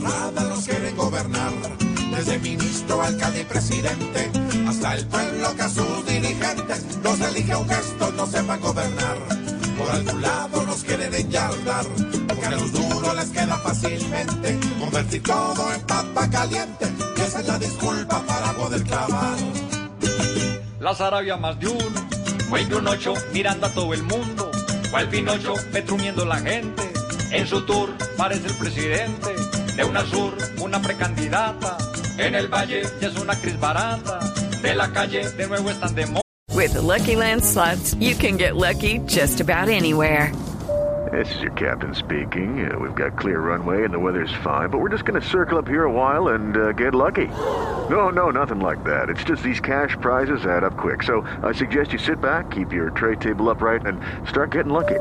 Embarrada nos quieren gobernar, desde ministro, alcalde y presidente, hasta el pueblo que a sus dirigentes los elige un gesto, no sepan gobernar. Por algún lado nos quieren enyardar, porque a los duros les queda fácilmente convertir todo en papa caliente, esa es la disculpa para poder clavar. La Sarabia más de uno, fue de ocho mirando a todo el mundo, el Pinocho petrumiendo la gente, en su tour parece el presidente, de una sur una precandidata, en el valle ya es una actriz barata, de la calle de nuevo están de moda. With the Lucky Land slots, you can get lucky just about anywhere. This is your captain speaking. Uh, we've got clear runway and the weather's fine, but we're just going to circle up here a while and uh, get lucky. No, no, nothing like that. It's just these cash prizes add up quick. So I suggest you sit back, keep your tray table upright, and start getting lucky.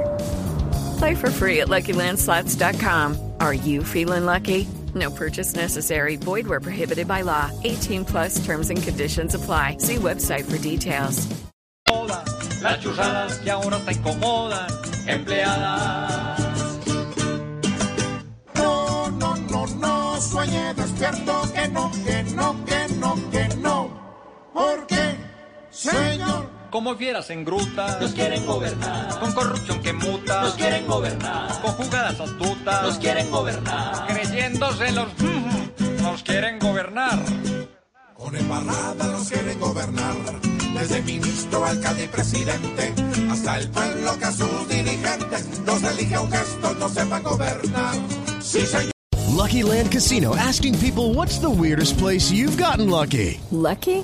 Play for free at LuckyLandSlots.com. Are you feeling lucky? No purchase necessary. Void where prohibited by law. 18 plus terms and conditions apply. See website for details. Las chuzadas que ahora te incomodan, empleadas. No, no, no, no, sueñe despierto, que no, que no, que no, que no. Porque, señor, Como fieras en grutas, nos quieren gobernar. Con corrupción que muta, nos quieren gobernar. Con jugadas astutas, nos quieren gobernar. Creyéndose los, nos quieren gobernar. con embarrada nos quieren gobernar. Desde ministro, alcalde y presidente, hasta el pueblo que a sus dirigentes los elige un gesto, no sepan gobernar. Sí, señor. Lucky Land Casino asking people what's the weirdest place you've gotten lucky? Lucky?